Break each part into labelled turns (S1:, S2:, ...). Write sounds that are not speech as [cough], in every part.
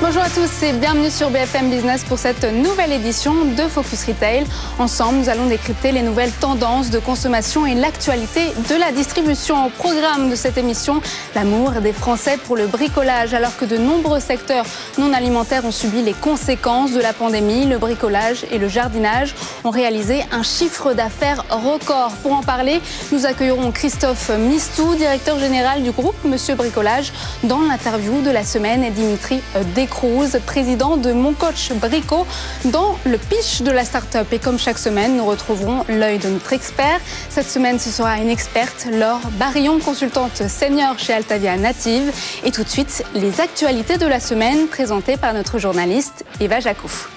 S1: Bonjour à tous et bienvenue sur BFM Business pour cette nouvelle édition de Focus Retail. Ensemble, nous allons décrypter les nouvelles tendances de consommation et l'actualité de la distribution. Au programme de cette émission, l'amour des Français pour le bricolage. Alors que de nombreux secteurs non alimentaires ont subi les conséquences de la pandémie, le bricolage et le jardinage ont réalisé un chiffre d'affaires record. Pour en parler, nous accueillerons Christophe Mistou, directeur général du groupe Monsieur Bricolage, dans l'interview de la semaine et Dimitri Descoings Cruz, président de Mon Coach Brico, dans le pitch de la start-up. Et comme chaque semaine, nous retrouverons l'œil de notre expert. Cette semaine, ce sera une experte, Laure Barillon, consultante senior chez Altavia Native. Et tout de suite, les actualités de la semaine présentées par notre journaliste Eva Jacouf.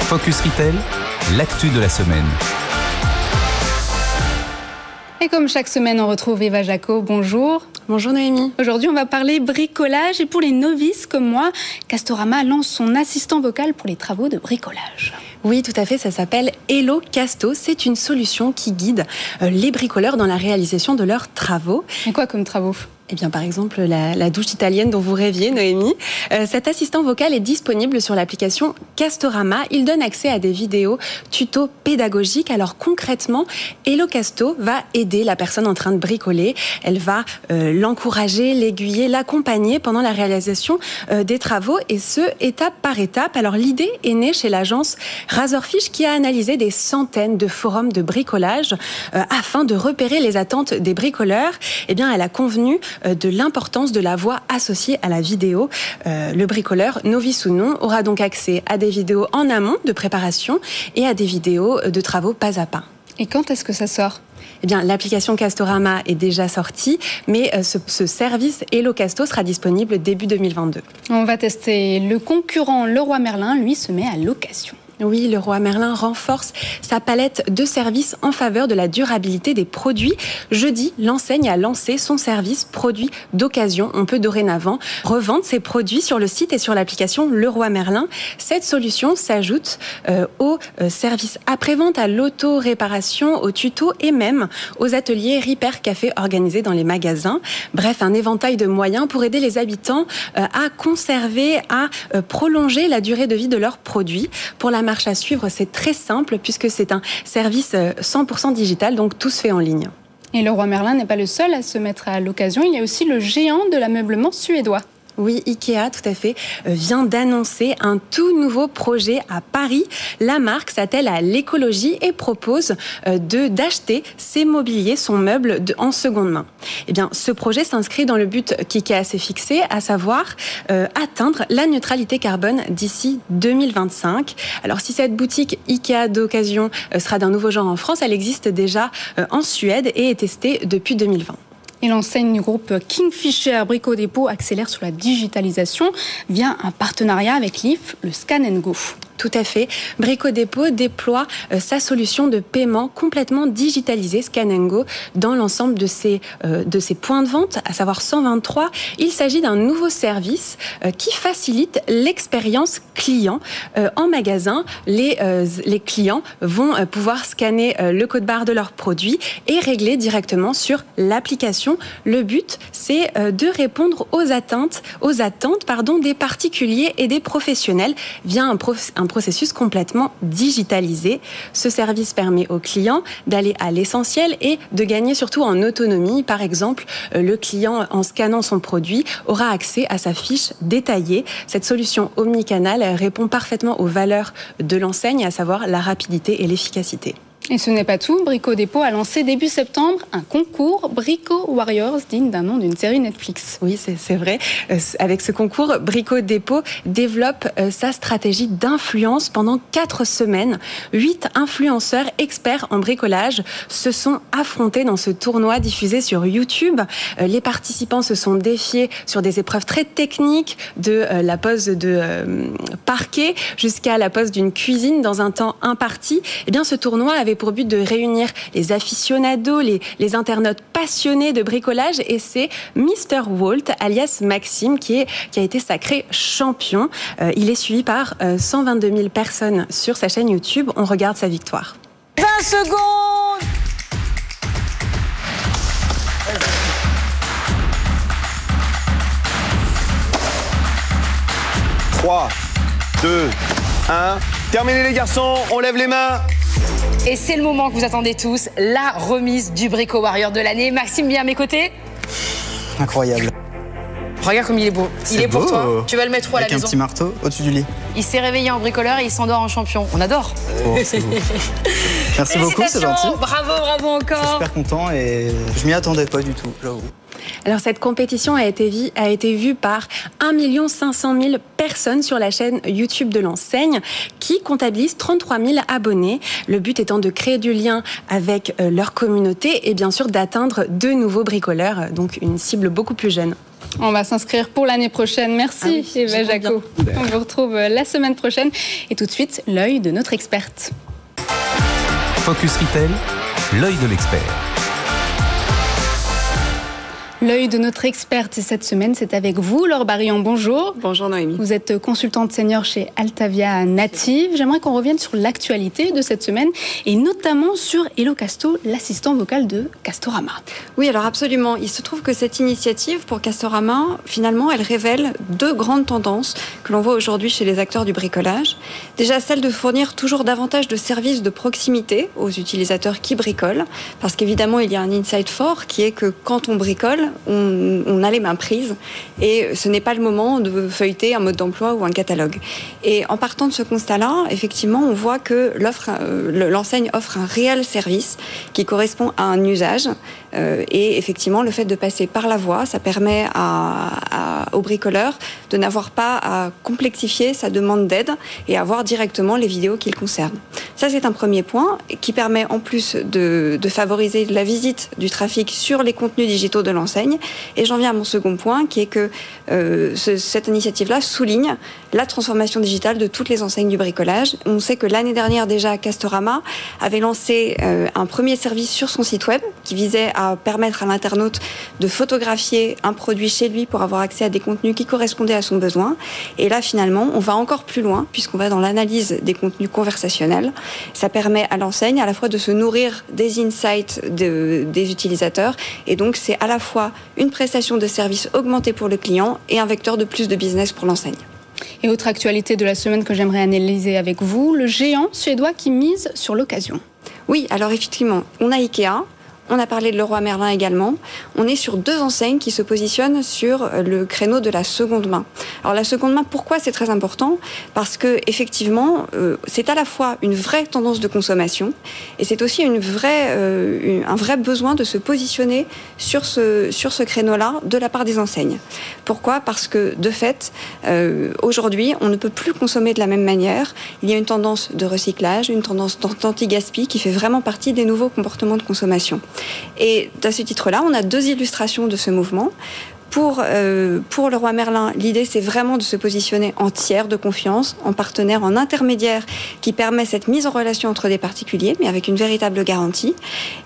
S2: Focus Retail, l'actu de la semaine.
S1: Et comme chaque semaine, on retrouve Eva Jaco. Bonjour.
S3: Bonjour Noémie.
S1: Aujourd'hui, on va parler bricolage. Et pour les novices comme moi, Castorama lance son assistant vocal pour les travaux de bricolage.
S3: Oui, tout à fait, ça s'appelle Hello Casto. C'est une solution qui guide euh, les bricoleurs dans la réalisation de leurs travaux.
S1: Et quoi comme travaux?
S3: Eh bien, par exemple, la, douche italienne dont vous rêviez, Noémie. Euh, cet assistant vocal est disponible sur l'application Castorama. Il donne accès à des vidéos tutos pédagogiques. Alors concrètement, Hello Casto va aider la personne en train de bricoler. Elle va euh, l'encourager, l'aiguiller, l'accompagner pendant la réalisation euh, des travaux et ce, étape par étape. Alors l'idée est née chez l'agence Razorfish qui a analysé des centaines de forums de bricolage afin de repérer les attentes des bricoleurs. Eh bien, elle a convenu de l'importance de la voix associée à la vidéo. Euh, le bricoleur, novice ou non, aura donc accès à des vidéos en amont de préparation et à des vidéos de travaux pas à pas.
S1: Et quand est-ce que ça sort?
S3: Eh bien, l'application Castorama est déjà sortie, mais euh, ce, ce, service Hello Casto sera disponible début 2022.
S1: On va tester. Le concurrent Leroy Merlin, lui, se met à location.
S3: Oui, le roi Merlin renforce sa palette de services en faveur de la durabilité des produits. Jeudi, l'enseigne a lancé son service produit d'occasion. On peut dorénavant revendre ses produits sur le site et sur l'application Le Roi Merlin. Cette solution s'ajoute euh, au euh, service après-vente, à l'auto-réparation, aux tutos et même aux ateliers Repair Café organisés dans les magasins. Bref, un éventail de moyens pour aider les habitants euh, à conserver, à prolonger la durée de vie de leurs produits. Pour la marche à suivre, c'est très simple puisque c'est un service 100% euh, digital, donc tout se fait en ligne.
S1: Et le roi Merlin n'est pas le seul à se mettre à l'occasion, il y a aussi le géant de l'ameublement suédois.
S3: Oui, Ikea, tout à fait, euh, vient d'annoncer un tout nouveau projet à Paris. La marque s'attelle à l'écologie et propose euh, d'acheter ses mobiliers, son meuble en seconde main. Eh bien, ce projet s'inscrit dans le but qu'Ikea s'est fixé, à savoir euh, atteindre la neutralité carbone d'ici 2025. Alors, si cette boutique Ikea d'occasion sera d'un nouveau genre en France, elle existe déjà en Suède et est testée depuis 2020.
S1: Et l'enseigne du groupe Kingfisher Brico Dépôt accélère sur la digitalisation via un partenariat avec l'IF, le Scan Go.
S3: Tout à fait. Brico Dépôt déploie euh, sa solution de paiement complètement digitalisée, Scan Go, dans l'ensemble de ses, euh, de ses points de vente, à savoir 123. Il s'agit d'un nouveau service euh, qui facilite l'expérience client. en magasin, les, les clients vont pouvoir scanner le code barre de leurs produits et régler directement sur l'application. Le but, c'est de répondre aux attentes, aux attentes pardon, des particuliers et des professionnels via un processus complètement digitalisé. Ce service permet aux clients d'aller à l'essentiel et de gagner surtout en autonomie. Par exemple, euh, le client, en scannant son produit, aura accès à sa fiche détaillée. Cette solution omnicanal répond parfaitement aux valeurs de l'enseigne, à savoir la rapidité et l'efficacité.
S1: Et ce n'est pas tout. Brico Dépôt a lancé début septembre un concours Brico Warriors, digne d'un nom d'une série Netflix.
S3: Oui, c'est vrai. Euh, avec ce concours, Brico Dépôt développe euh, sa stratégie d'influence pendant quatre semaines. Huit influenceurs experts en bricolage se sont affrontés dans ce tournoi diffusé sur YouTube. Euh, les participants se sont défiés sur des épreuves très techniques, de la pose de parquet jusqu'à la pose d'une cuisine dans un temps imparti. Eh bien, ce tournoi avait pour but de réunir les aficionados, les, internautes passionnés de bricolage. Et c'est Mr. Walt, alias Maxime, qui, a été sacré champion. Euh, il est suivi par euh, 122 000 personnes sur sa chaîne YouTube. On regarde sa victoire.
S4: 20 secondes « 3, 2, 1. Terminé les garçons, on lève les mains.
S5: Et c'est le moment que vous attendez tous, la remise du Brico Warrior de l'année. Maxime, bien à mes côtés
S6: Incroyable.
S5: Regarde comme il est beau. Il est pour toi. Tu vas le mettre où à la
S6: Avec un
S5: maison
S6: petit marteau au-dessus du lit.
S5: Il s'est réveillé en bricoleur et il s'endort en champion. On adore.
S6: Oh. [laughs] Merci beaucoup, c'est gentil.
S5: Bravo, bravo
S6: Je suis
S5: encore.
S6: super content et je m'y attendais pas du tout, j'avoue.
S3: Alors cette compétition a été, vi- a été vue par 1 500 000 personnes sur la chaîne YouTube de l'enseigne qui comptabilise 33 000 abonnés. Le but étant de créer du lien avec euh, leur communauté et bien sûr d'atteindre de nouveaux bricoleurs, euh, donc une cible beaucoup plus jeune.
S1: On va s'inscrire pour l'année prochaine. Merci,
S3: Ah oui,
S1: Eva. Jaco. On vous retrouve euh, la semaine prochaine. Et tout de suite, l'œil de notre experte.
S2: Focus Retail, l'œil de l'expert.
S1: L'œil de notre experte cette semaine, c'est avec vous, Laure Barillon. Bonjour.
S3: Bonjour Noémie.
S1: Vous êtes consultante senior chez Altavia Native. J'aimerais qu'on revienne sur l'actualité de cette semaine et notamment sur Hello Casto, l'assistant vocal de Castorama.
S7: Oui, alors absolument. Il se trouve que cette initiative pour Castorama, finalement, elle révèle deux grandes tendances que l'on voit aujourd'hui chez les acteurs du bricolage. Déjà, celle de fournir toujours davantage de services de proximité aux utilisateurs qui bricolent, parce qu'évidemment, il y a un insight fort qui est que quand on bricole, on, a les mains prises et ce n'est pas le moment de feuilleter un mode d'emploi ou un catalogue. Et en partant de ce constat-là, effectivement, on voit que euh, le- l'enseigne offre un réel service qui correspond à un usage. Euh, et effectivement, le fait de passer par la voie, ça permet à, à- au bricoleur de n'avoir pas à complexifier sa demande d'aide et avoir directement les vidéos qu'il concerne. Ça, c'est un premier point qui permet en plus de, de favoriser la visite du trafic sur les contenus digitaux de l'enseigne. Et j'en viens à mon second point, qui est que euh, ce- cette initiative-là souligne la transformation digitale de toutes les enseignes du bricolage. On sait que l'année dernière déjà, Castorama avait lancé euh, un premier service sur son site web qui visait à permettre à l'internaute de photographier un produit chez lui pour avoir accès à des contenus qui correspondaient à son besoin. Et là, finalement, on va encore plus loin puisqu'on va dans l'analyse des contenus conversationnels. Ça permet à l'enseigne à la fois de se nourrir des insights de- des utilisateurs et donc c'est à la fois une prestation de service augmentée pour le client et un vecteur de plus de business pour l'enseigne.
S1: Et autre actualité de la semaine que j'aimerais analyser avec vous, le géant suédois qui mise sur l'occasion.
S7: Oui, alors effectivement, on a Ikea. On a parlé de Leroy Merlin également. On est sur deux enseignes qui se positionnent sur le créneau de la seconde main. Alors la seconde main, pourquoi c'est très important? Parce que effectivement, euh, c'est à la fois une vraie tendance de consommation et c'est aussi une vraie, euh, un vrai besoin de se positionner sur ce sur ce créneau-là de la part des enseignes. Pourquoi? Parce que de fait, euh, aujourd'hui, on ne peut plus consommer de la même manière. Il y a une tendance de recyclage, une tendance d'anti-gaspi qui fait vraiment partie des nouveaux comportements de consommation. Et à ce titre-là, on a deux illustrations de ce mouvement. Pour, euh, pour le roi Merlin, l'idée c'est vraiment de se positionner en tiers de confiance, en partenaire, en intermédiaire qui permet cette mise en relation entre des particuliers, mais avec une véritable garantie.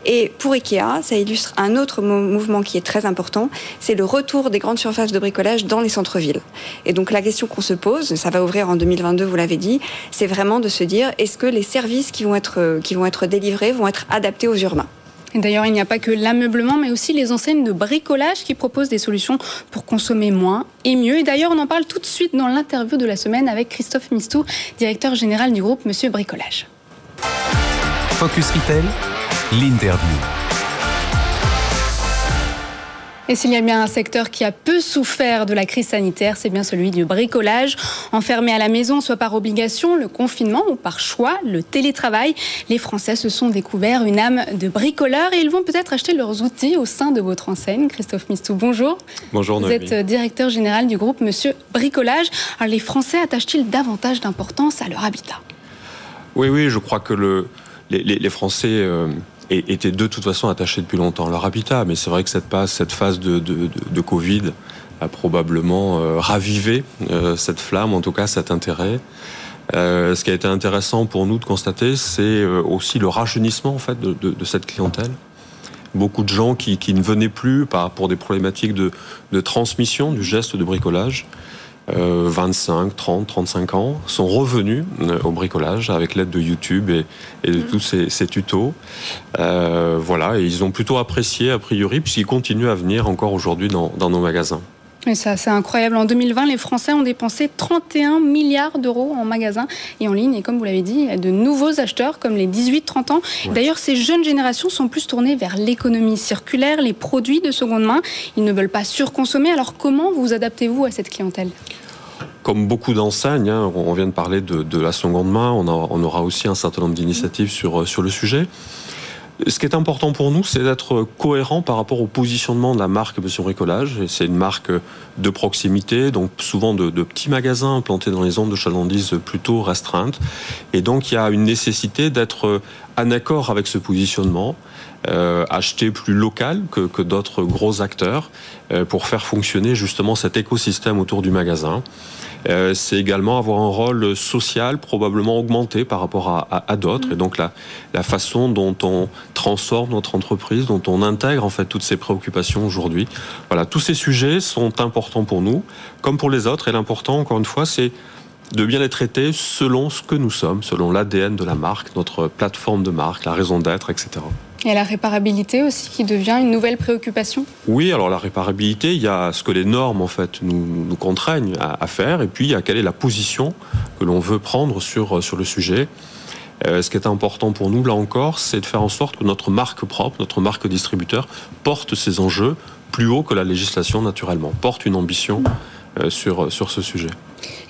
S7: Et pour Ikea, ça illustre un autre mo- mouvement qui est très important, c'est le retour des grandes surfaces de bricolage dans les centres-villes. Et donc la question qu'on se pose, ça va ouvrir en 2022, vous l'avez dit, c'est vraiment de se dire est-ce que les services qui vont être, euh, délivrés vont être adaptés aux urbains?
S1: D'ailleurs, il n'y a pas que l'ameublement, mais aussi les enseignes de bricolage qui proposent des solutions pour consommer moins et mieux. Et d'ailleurs, on en parle tout de suite dans l'interview de la semaine avec Christophe Mistou, directeur général du groupe Monsieur Bricolage.
S2: Focus Retail, l'interview.
S1: Et s'il y a bien un secteur qui a peu souffert de la crise sanitaire, c'est bien celui du bricolage. Enfermé à la maison, soit par obligation, le confinement ou par choix, le télétravail, les Français se sont découverts une âme de bricoleur et ils vont peut-être acheter leurs outils au sein de votre enseigne. Christophe Mistou, bonjour.
S8: Bonjour
S1: Vous
S8: Noémie.
S1: êtes directeur général du groupe Monsieur Bricolage. Alors les Français attachent-ils davantage d'importance à leur habitat?
S8: Oui, oui, je crois que le, les, les- les Français euh, étaient de toute façon attachés depuis longtemps à leur habitat, mais c'est vrai que cette, passe, cette phase de, de, Covid a probablement euh, ravivé euh, cette flamme, en tout cas cet intérêt. Euh, ce qui a été intéressant pour nous de constater, c'est aussi le rajeunissement en fait de, cette clientèle. Beaucoup de gens qui, qui ne venaient plus par, pour des problématiques de, de transmission du geste de bricolage, 25, 30, 35 ans, sont revenus euh, au bricolage avec l'aide de YouTube et, et de tous ces, ces tutos. Euh, voilà, et ils ont plutôt apprécié a priori, puisqu'ils continuent à venir encore aujourd'hui dans, dans nos magasins.
S1: Mais ça, c'est incroyable. En 2020, les Français ont dépensé 31 milliards d'euros en magasin et en ligne. Et comme vous l'avez dit, il y a de nouveaux acheteurs, comme les 18-30 ans. D'ailleurs, ces jeunes générations sont plus tournées vers l'économie circulaire, les produits de seconde main. Ils ne veulent pas surconsommer. Alors, comment vous adaptez-vous à cette clientèle?
S8: Comme beaucoup d'enseignes, hein, on vient de parler de, la seconde main, on, on, aura aussi un certain nombre d'initiatives sur, sur le sujet. Ce qui est important pour nous, c'est d'être cohérent par rapport au positionnement de la marque Monsieur Bricolage. C'est une marque de proximité, donc souvent de, petits magasins implantés dans les zones de chalandise plutôt restreintes. Et donc il y a une nécessité d'être en accord avec ce positionnement, acheter plus local que, que d'autres gros acteurs euh, pour faire fonctionner justement cet écosystème autour du magasin. Euh, c'est également avoir un rôle social probablement augmenté par rapport à, d'autres. Et donc la, la façon dont on transforme notre entreprise, dont on intègre en fait toutes ces préoccupations aujourd'hui. Voilà, tous ces sujets sont importants pour nous, comme pour les autres. Et l'important, encore une fois, c'est de bien les traiter selon ce que nous sommes, selon l'ADN de la marque, notre plateforme de marque, la raison d'être, etc.
S1: Et la réparabilité aussi qui devient une nouvelle préoccupation
S8: Oui, alors la réparabilité, il y a ce que les normes en fait nous, nous contraignent à, faire et puis il y a quelle est la position que l'on veut prendre sur, sur le sujet. Euh, ce qui est important pour nous, là encore, c'est de faire en sorte que notre marque propre, notre marque distributeur, porte ces enjeux plus haut que la législation naturellement, porte une ambition euh, sur, sur ce sujet.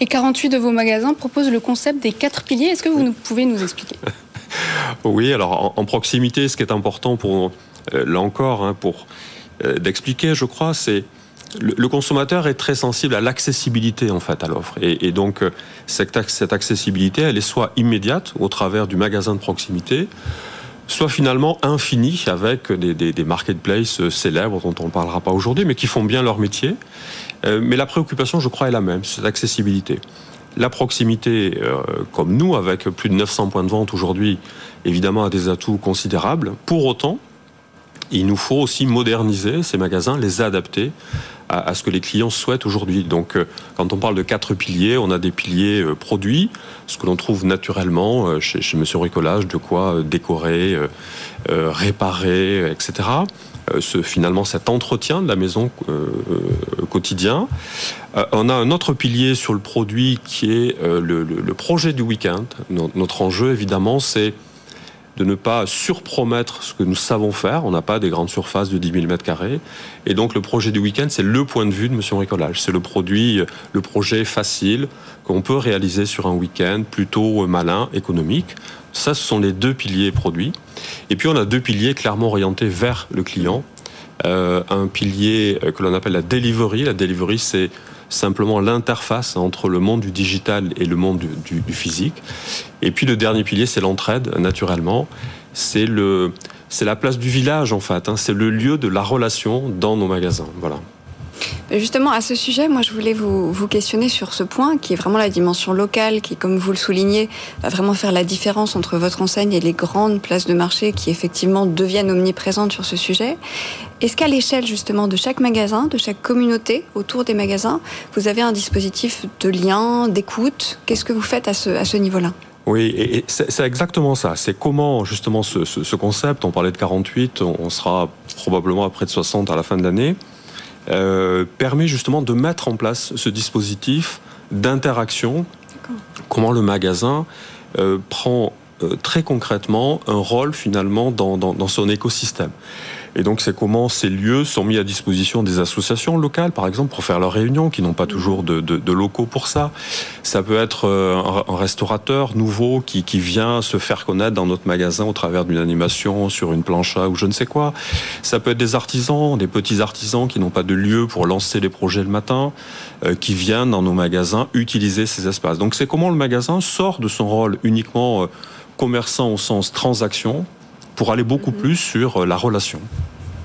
S1: Et 48 de vos magasins proposent le concept des quatre piliers. Est-ce que vous pouvez nous expliquer? [laughs]
S8: Oui, alors en, proximité, ce qui est important pour, euh, là encore, hein, pour euh, d'expliquer, je crois, c'est le, consommateur est très sensible à l'accessibilité en fait à l'offre. Et, donc euh, cette, cette, accessibilité elle est soit immédiate au travers du magasin de proximité soit finalement infinie avec des, marketplaces célèbres dont on ne parlera pas aujourd'hui mais qui font bien leur métier. Mais la préoccupation je crois est la même c'est l'accessibilité la proximité, comme nous, avec plus de 900 points de vente aujourd'hui, évidemment a des atouts considérables. Pour autant, il nous faut aussi moderniser ces magasins, les adapter à, ce que les clients souhaitent aujourd'hui. Donc, euh, quand on parle de quatre piliers, on a des piliers euh, produits, ce que l'on trouve naturellement chez, chez Monsieur de quoi décorer, réparer, etc. Euh, finalement cet entretien de la maison euh, euh, quotidien. on a un autre pilier sur le produit qui est le, projet du week-end. Notre enjeu, évidemment, c'est de ne pas surpromettre ce que nous savons faire. On n'a pas des grandes surfaces de 10 000 mètres carrés. Et donc, le projet du week-end, c'est le point de vue de Monsieur Bricolage. C'est le produit, le projet facile qu'on peut réaliser sur un week-end, plutôt malin, économique. Ça, ce sont les deux piliers produits. Et puis on a deux piliers clairement orientés vers le client. Euh, un pilier euh, que l'on appelle la delivery. La delivery, c'est simplement l'interface entre le monde du digital et le monde du, physique. Et puis le dernier pilier, c'est l'entraide, naturellement. C'est la place du village en fait. Hein. C'est le lieu de la relation dans nos magasins. Voilà.
S7: Justement, à ce sujet, moi, je voulais vous, questionner sur ce point, qui est vraiment la dimension locale, qui, comme vous le soulignez, va vraiment faire la différence entre votre enseigne et les grandes places de marché qui, effectivement, deviennent omniprésentes sur ce sujet. Est-ce qu'à l'échelle, justement, de chaque magasin, de chaque communauté autour des magasins, vous avez un dispositif de lien, d'écoute? Qu'est-ce que vous faites à ce, niveau-là?
S8: Oui, et c'est exactement ça. C'est comment justement ce, concept, on parlait de 48, on sera probablement à près de 60 à la fin de l'année, euh, permet justement de mettre en place ce dispositif d'interaction. Comment le magasin euh, prend euh, très concrètement un rôle finalement dans, dans, dans son écosystème. Et donc, c'est comment ces lieux sont mis à disposition des associations locales, par exemple, pour faire leurs réunions, qui n'ont pas toujours de, de, de, locaux pour ça. Ça peut être euh, un, restaurateur nouveau qui, qui, vient se faire connaître dans notre magasin au travers d'une animation sur une plancha ou je ne sais quoi. Ça peut être des artisans, des petits artisans qui n'ont pas de lieu pour lancer les projets le matin, euh, qui viennent dans nos magasins utiliser ces espaces. Donc, c'est comment le magasin sort de son rôle uniquement euh, commerçant au sens transaction pour aller beaucoup plus sur euh, la relation.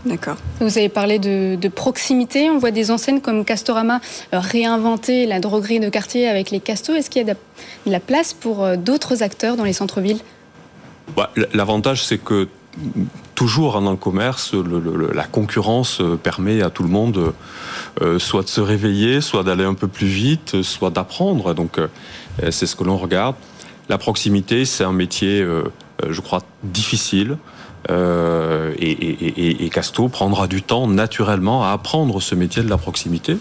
S1: D'accord. Vous avez parlé de, proximité. On voit des enseignes comme Castorama euh, réinventer la droguerie de quartier avec les castos. Est-ce qu'il y a de la place pour euh, d'autres acteurs dans les centres-villes?
S8: Bah, L'avantage, c'est que toujours dans le commerce, la concurrence permet à tout le monde soit de se réveiller, soit d'aller un peu plus vite, soit d'apprendre. Donc c'est ce que l'on regarde. La proximité, c'est un métier, je crois, difficile, Euh, et, et, et, Casto prendra du temps naturellement à apprendre ce métier de la proximité.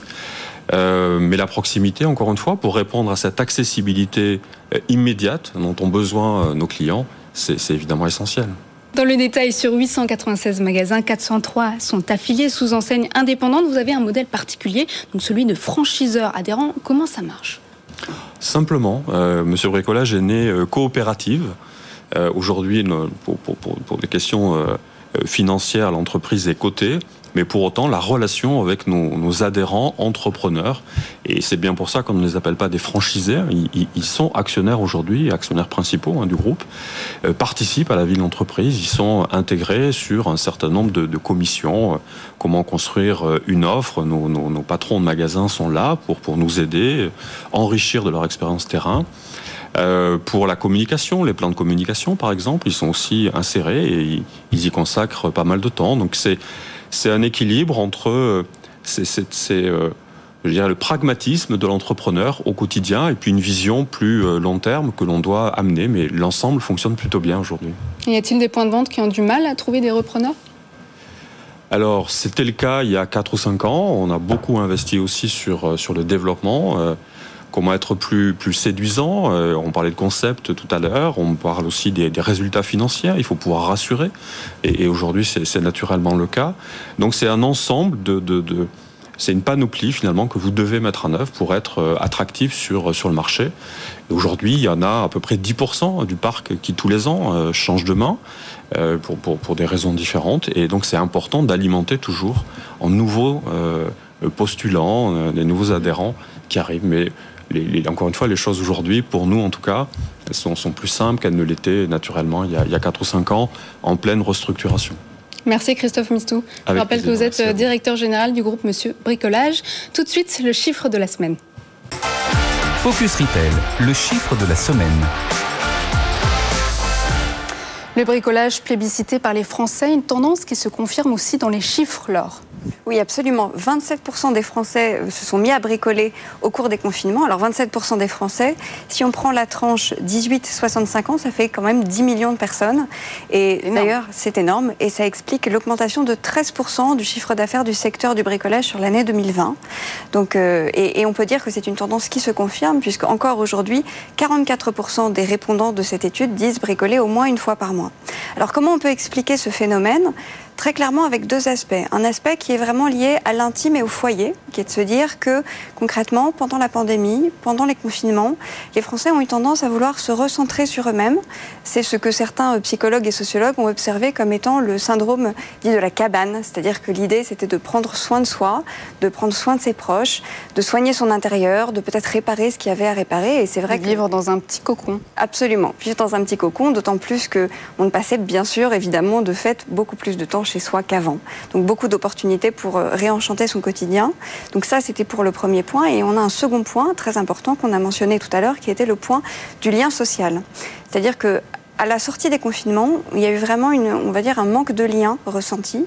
S8: Euh, mais la proximité, encore une fois, pour répondre à cette accessibilité euh, immédiate dont ont besoin nos clients, c'est évidemment essentiel.
S1: Dans le détail, sur 896 magasins, 403 sont affiliés sous enseigne indépendante. Vous avez un modèle particulier, donc celui de franchiseur adhérent. Comment ça marche?
S8: Simplement, euh, Monsieur Bricolage est né euh, coopérative. Euh, aujourd'hui, pour, pour, des questions financières, l'entreprise est cotée mais pour autant la relation avec nos, adhérents entrepreneurs. Et c'est bien pour ça qu'on ne les appelle pas des franchisés. Ils, sont actionnaires aujourd'hui, actionnaires principaux hein, du groupe, euh, participent à la vie de l'entreprise. Ils sont intégrés sur un certain nombre de, commissions. Euh, comment construire euh, une offre nos, nos, patrons de magasins sont là pour, pour nous aider, enrichir de leur expérience terrain. Pour la communication, les plans de communication par exemple, ils sont aussi insérés et ils y consacrent pas mal de temps. Donc c'est c'est un équilibre entre euh, euh, le pragmatisme de l'entrepreneur au quotidien et puis une vision plus euh, long terme que l'on doit amener. Mais l'ensemble fonctionne plutôt bien aujourd'hui.
S1: Y a-t-il des points de vente qui ont du mal à trouver des repreneurs?
S8: Alors, c'était le cas il y a 4 ou 5 ans. On a beaucoup investi aussi sur, sur le développement comment être plus, plus séduisant. Euh, on parlait de concept tout à l'heure, on parle aussi des, résultats financiers, il faut pouvoir rassurer. Et, aujourd'hui, c'est naturellement le cas. Donc c'est un ensemble de... de, c'est une panoplie finalement que vous devez mettre en œuvre pour être euh, attractif sur, sur le marché. Aujourd'hui, il y en a à peu près 10% du parc qui tous les ans euh, change de main pour, pour, pour, des raisons différentes. Et donc c'est important d'alimenter toujours en nouveaux postulants, des nouveaux adhérents qui arrivent. Mais encore une fois, les choses aujourd'hui, pour nous en tout cas, sont, sont plus simples qu'elles ne l'étaient naturellement il y, a, il y a 4 ou 5 ans, en pleine restructuration.
S1: Merci Christophe Mistou. Je rappelle que vous êtes directeur général du groupe Monsieur Bricolage. Tout de suite, le chiffre de la semaine.
S2: Focus Retail, le chiffre de la semaine.
S1: Le bricolage plébiscité par les Français, une tendance qui se confirme aussi dans les chiffres, Laure.
S7: Oui, absolument. 27% des Français euh, se sont mis à bricoler au cours des confinements. Alors 27% des Français, si on prend la tranche 18-65 ans, ça fait quand même 10 millions de personnes. Et d'ailleurs, c'est énorme. Et ça explique l'augmentation de 13% du chiffre d'affaires du secteur du bricolage sur l'année 2020. Donc, euh, et, et, on peut dire que c'est une tendance qui se confirme, puisque encore aujourd'hui, 44% des répondants de cette étude disent bricoler au moins une fois par mois. Alors comment on peut expliquer ce phénomène? Très clairement avec deux aspects. Un aspect qui est vraiment lié à l'intime et au foyer, qui est de se dire que concrètement, pendant la pandémie, pendant les confinements, les Français ont eu tendance à vouloir se recentrer sur eux-mêmes. C'est ce que certains euh, psychologues et sociologues ont observé comme étant le syndrome dit de la cabane, c'est-à-dire que l'idée c'était de prendre soin de soi, de prendre soin de ses proches, de soigner son intérieur, de peut-être réparer ce qu'il y avait à réparer.
S1: Et c'est vrai que vivre dans un petit cocon.
S7: Absolument, vivre dans un petit cocon, d'autant plus que on passait bien sûr évidemment de fait beaucoup plus de temps chez soi qu'avant. Donc beaucoup d'opportunités pour euh, réenchanter son quotidien. Donc ça, c'était pour le premier point. Et on a un second point très important qu'on a mentionné tout à l'heure, qui était le point du lien social. C'est-à-dire que à la sortie des confinements, il y a eu vraiment une, on va dire, un manque de lien ressenti.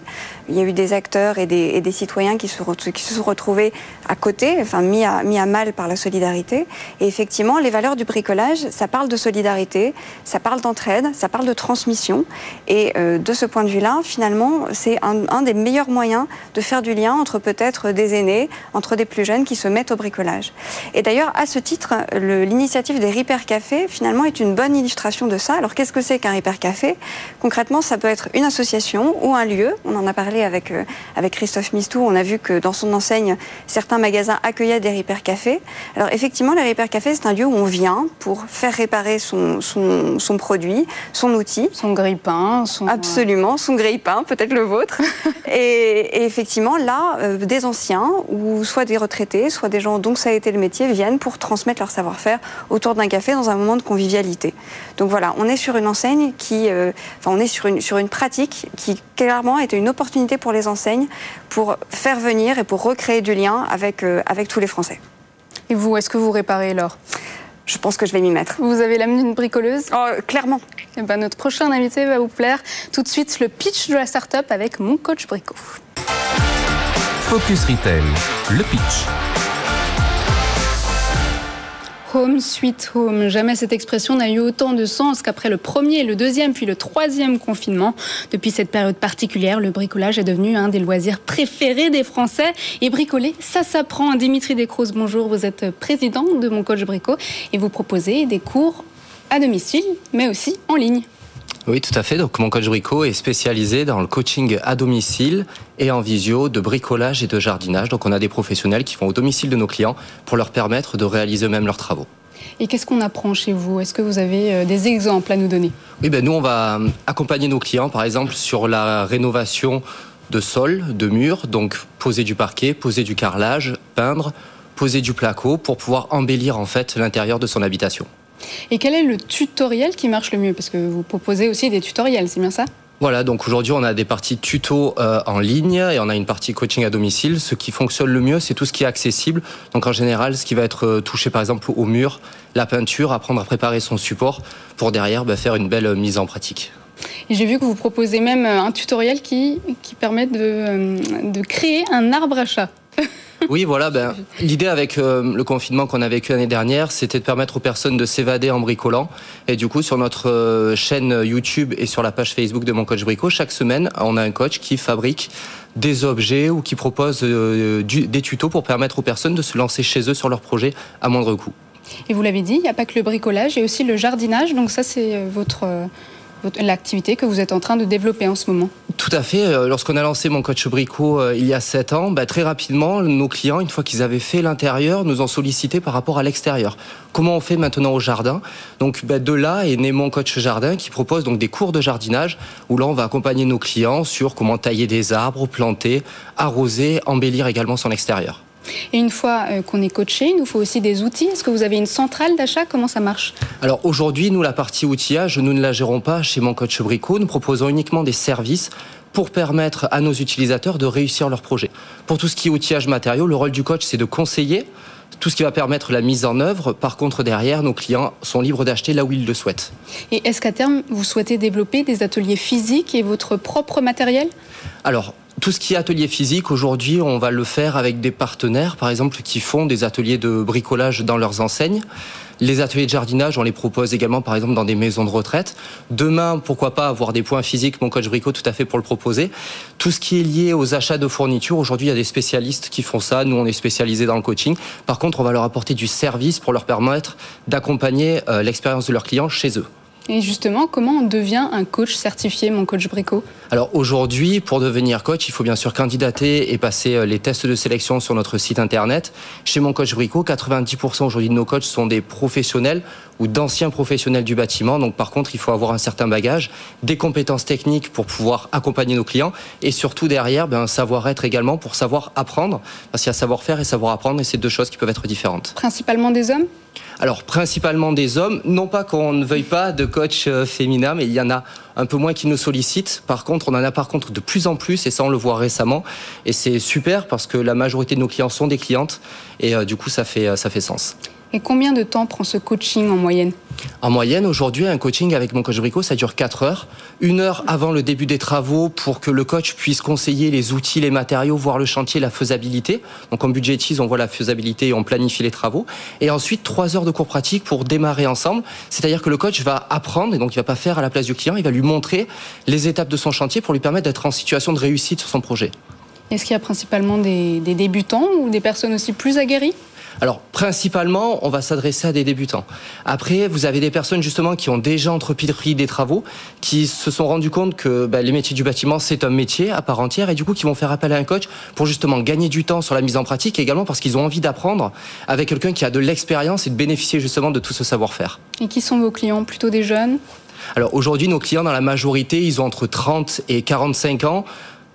S7: Il y a eu des acteurs et des, citoyens qui se, sont retrouvés à côté, enfin mis à, mal par la solidarité. Et effectivement, les valeurs du bricolage, ça parle de solidarité, ça parle d'entraide, ça parle de transmission. Et euh, de ce point de vue-là, finalement, c'est un, un, des meilleurs moyens de faire du lien entre peut-être des aînés, entre des plus jeunes qui se mettent au bricolage. Et d'ailleurs, à ce titre, l'initiative des Repair Café, finalement, est une bonne illustration de ça. Alors, Qu'est-ce que c'est qu'un hypercafé? Concrètement, ça peut être une association ou un lieu. On en a parlé avec, euh, avec Christophe Mistou. On a vu que dans son enseigne, certains magasins accueillaient des hypercafés. Alors effectivement, les hypercafés, c'est un lieu où on vient pour faire réparer son, son, son produit, son outil.
S1: Son grille-pain.
S7: Son... Absolument, son grille-pain, peut-être le vôtre. [laughs] et, effectivement, là, euh, des anciens, ou soit des retraités, soit des gens dont ça a été le métier, viennent pour transmettre leur savoir-faire autour d'un café dans un moment de convivialité. Donc voilà, on est sur une enseigne qui, euh, enfin, on est sur une, sur une pratique qui clairement était une opportunité pour les enseignes pour faire venir et pour recréer du lien avec, euh, avec tous les Français.
S1: Et vous, est-ce que vous réparez l'or
S7: je pense que je vais m'y mettre.
S1: Vous avez l'âme d'une bricoleuse?
S7: Oh, Clairement.
S1: Et eh ben, notre prochain invité va vous plaire. Tout de suite, le pitch de la start-up avec mon coach Brico.
S2: Focus Retail, le pitch.
S1: Home Sweet Home. Jamais cette expression n'a eu autant de sens qu'après le premier, le deuxième, puis le troisième confinement. Depuis cette période particulière, le bricolage est devenu un des loisirs préférés des Français. Et bricoler, ça s'apprend. Dimitri Descroze, bonjour. Vous êtes président de Mon Coach Brico et vous proposez des cours à domicile, mais aussi en ligne.
S9: Oui, tout à fait. Donc, mon coach Brico est spécialisé dans le coaching à domicile et en visio de bricolage et de jardinage. Donc, on a des professionnels qui vont au domicile de nos clients pour leur permettre de réaliser eux-mêmes leurs travaux.
S1: Et qu'est-ce qu'on apprend chez vous? Est-ce que vous avez euh, des exemples à nous donner?
S9: Oui, ben nous, on va euh, accompagner nos clients, par exemple, sur la rénovation de sol, de murs, donc poser du parquet, poser du carrelage, peindre, poser du placo pour pouvoir embellir en fait l'intérieur de son habitation.
S1: Et quel est le tutoriel qui marche le mieux? Parce que vous proposez aussi des tutoriels, c'est bien ça?
S9: Voilà, donc aujourd'hui on a des parties tuto euh, en ligne et on a une partie coaching à domicile. Ce qui fonctionne le mieux, c'est tout ce qui est accessible. Donc en général, ce qui va être euh, touché par exemple au mur, la peinture, apprendre à préparer son support pour derrière bah, faire une belle euh, mise en pratique.
S1: Et j'ai vu que vous proposez même un tutoriel qui, qui permet de, de créer un arbre à chat. [laughs]
S9: Oui, voilà. Ben, L'idée avec euh, le confinement qu'on a vécu l'année dernière, c'était de permettre aux personnes de s'évader en bricolant. Et du coup, sur notre euh, chaîne YouTube et sur la page Facebook de Mon Coach Brico, chaque semaine, on a un coach qui fabrique des objets ou qui propose euh, des tutos pour permettre aux personnes de se lancer chez eux sur leur projet à moindre coût.
S1: Et vous l'avez dit, il n'y a pas que le bricolage, il y a aussi le jardinage. Donc ça, c'est votre l'activité que vous êtes en train de développer en ce moment
S9: Tout à fait. Euh, lorsqu'on a lancé mon coach Brico euh, il y a 7 ans, bah, très rapidement, nos clients, une fois qu'ils avaient fait l'intérieur, nous ont sollicité par rapport à l'extérieur. Comment on fait maintenant au jardin? Donc bah, de là est né mon coach jardin qui propose donc des cours de jardinage où là on va accompagner nos clients sur comment tailler des arbres, planter, arroser, embellir également son extérieur.
S1: Et une fois euh, qu'on est coaché, il nous faut aussi des outils. Est-ce que vous avez une centrale d'achat? Comment ça marche?
S9: Alors aujourd'hui, nous, la partie outillage, nous ne la gérons pas chez mon coach Brico. Nous proposons uniquement des services pour permettre à nos utilisateurs de réussir leur projet. Pour tout ce qui est outillage matériaux, le rôle du coach, c'est de conseiller tout ce qui va permettre la mise en œuvre. Par contre, derrière, nos clients sont libres d'acheter là où ils le souhaitent.
S1: Et est-ce qu'à terme, vous souhaitez développer des ateliers physiques et votre propre matériel?
S9: Alors, tout ce qui est atelier physique, aujourd'hui, on va le faire avec des partenaires, par exemple, qui font des ateliers de bricolage dans leurs enseignes. Les ateliers de jardinage, on les propose également, par exemple, dans des maisons de retraite. Demain, pourquoi pas avoir des points physiques, mon coach Brico, tout à fait pour le proposer. Tout ce qui est lié aux achats de fournitures, aujourd'hui, il y a des spécialistes qui font ça. Nous, on est spécialisés dans le coaching. Par contre, on va leur apporter du service pour leur permettre d'accompagner euh, l'expérience de leurs clients chez eux.
S1: Et justement, comment on devient un coach certifié, mon coach Brico?
S9: Alors aujourd'hui, pour devenir coach, il faut bien sûr candidater et passer euh, les tests de sélection sur notre site internet. Chez mon coach Brico, 90% aujourd'hui de nos coachs sont des professionnels ou d'anciens professionnels du bâtiment. Donc par contre, il faut avoir un certain bagage, des compétences techniques pour pouvoir accompagner nos clients et surtout derrière, ben, un savoir-être également pour savoir apprendre. Parce qu'il y a savoir-faire et savoir apprendre et c'est deux choses qui peuvent être différentes.
S1: Principalement des hommes?
S9: Alors principalement des hommes, non pas qu'on ne veuille pas de coach euh, féminin, mais il y en a un peu moins qui nous sollicitent. Par contre, on en a par contre de plus en plus, et ça on le voit récemment, et c'est super parce que la majorité de nos clients sont des clientes, et euh, du coup ça fait, euh, ça fait sens.
S1: Et combien de temps prend ce coaching en moyenne
S9: En moyenne, aujourd'hui, un coaching avec mon coach Brico, ça dure 4 heures. Une heure avant le début des travaux pour que le coach puisse conseiller les outils, les matériaux, voir le chantier, la faisabilité. Donc on budgétise, on voit la faisabilité et on planifie les travaux. Et ensuite, 3 heures de cours pratique pour démarrer ensemble. C'est-à-dire que le coach va apprendre, et donc il va pas faire à la place du client, il va lui montrer les étapes de son chantier pour lui permettre d'être en situation de réussite sur son projet.
S1: Est-ce qu'il y a principalement des, des débutants ou des personnes aussi plus aguerries?
S9: Alors, principalement, on va s'adresser à des débutants. Après, vous avez des personnes justement qui ont déjà entrepris des travaux, qui se sont rendus compte que bah, les métiers du bâtiment, c'est un métier à part entière, et du coup, qui vont faire appel à un coach pour justement gagner du temps sur la mise en pratique, et également parce qu'ils ont envie d'apprendre avec quelqu'un qui a de l'expérience et de bénéficier justement de tout ce savoir-faire.
S1: Et qui sont vos clients? Plutôt des jeunes?
S9: Alors aujourd'hui, nos clients, dans la majorité, ils ont entre 30 et 45 ans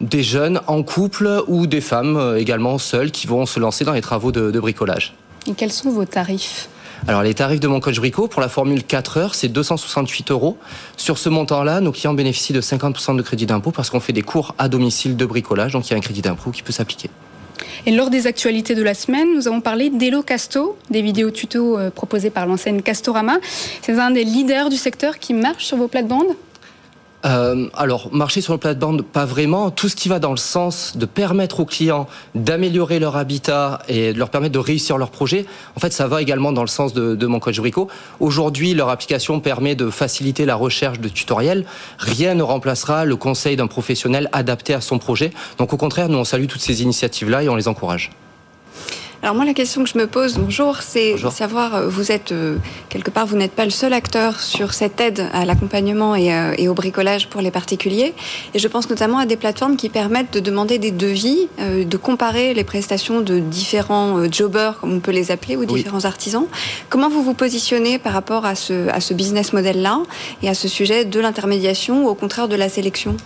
S9: des jeunes en couple ou des femmes euh, également seules qui vont se lancer dans les travaux de, bricolage.
S1: Et quels sont vos tarifs
S9: alors les tarifs de mon coach Brico pour la formule 4 heures, c'est 268 euros. Sur ce montant-là, nos clients bénéficient de 50% de crédit d'impôt parce qu'on fait des cours à domicile de bricolage, donc il y a un crédit d'impôt qui peut s'appliquer.
S1: Et lors des actualités de la semaine, nous avons parlé d'Elo Casto, des vidéos tutos euh, proposées par l'enseigne Castorama. C'est un des leaders du secteur qui marche sur vos plates-bandes?
S9: Euh, alors, marcher sur le plate-bande, pas vraiment. Tout ce qui va dans le sens de permettre aux clients d'améliorer leur habitat et de leur permettre de réussir leur projet, en fait, ça va également dans le sens de, mon coach Brico. Aujourd'hui, leur application permet de faciliter la recherche de tutoriels. Rien ne remplacera le conseil d'un professionnel adapté à son projet. Donc, au contraire, nous, on salue toutes ces initiatives-là et on les encourage.
S7: Alors moi, la question que je me pose, bonjour, c'est savoir, euh, vous êtes euh, quelque part, vous n'êtes pas le seul acteur sur cette aide à l'accompagnement et, euh, et, au bricolage pour les particuliers. Et je pense notamment à des plateformes qui permettent de demander des devis, de comparer les prestations de différents jobbers, comme on peut les appeler, ou différents artisans. Comment vous vous positionnez par rapport à ce, à ce business model-là et à ce sujet de l'intermédiation ou au contraire de la sélection?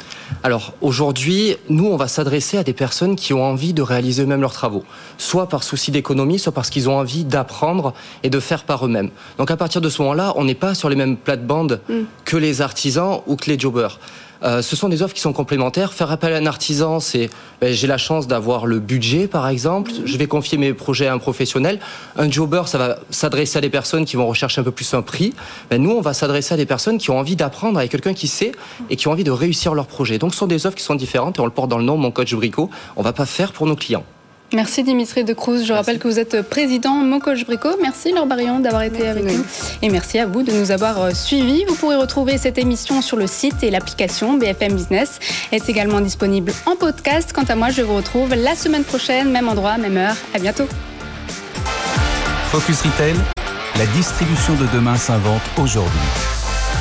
S9: Alors aujourd'hui, nous, on va s'adresser à des personnes qui ont envie de réaliser eux-mêmes leurs travaux, soit par souci d'économie, soit parce qu'ils ont envie d'apprendre et de faire par eux-mêmes. Donc à partir de ce moment-là, on n'est pas sur les mêmes plates-bandes mm. que les artisans ou que les jobbers. Euh, ce sont des offres qui sont complémentaires. Faire appel à un artisan, c'est ben, j'ai la chance d'avoir le budget, par exemple. Mm. Je vais confier mes projets à un professionnel. Un jobber, ça va s'adresser à des personnes qui vont rechercher un peu plus un prix. Ben, nous, on va s'adresser à des personnes qui ont envie d'apprendre avec quelqu'un qui sait et qui ont envie de réussir leur projet. Donc, ce sont des offres qui sont différentes et on le porte dans le nom, mon coach Brico. On va pas faire pour nos clients.
S1: Merci Dimitri de Cruz. Je rappelle que vous êtes président Mocoche Brico. Merci Laure Barillon d'avoir été avec nous. Et merci à vous de nous avoir euh, suivis. Vous pourrez retrouver cette émission sur le site et l'application BFM Business. est également disponible en podcast. Quant à moi, je vous retrouve la semaine prochaine, même endroit, même heure. À bientôt.
S2: Focus Retail, la distribution de demain s'invente aujourd'hui.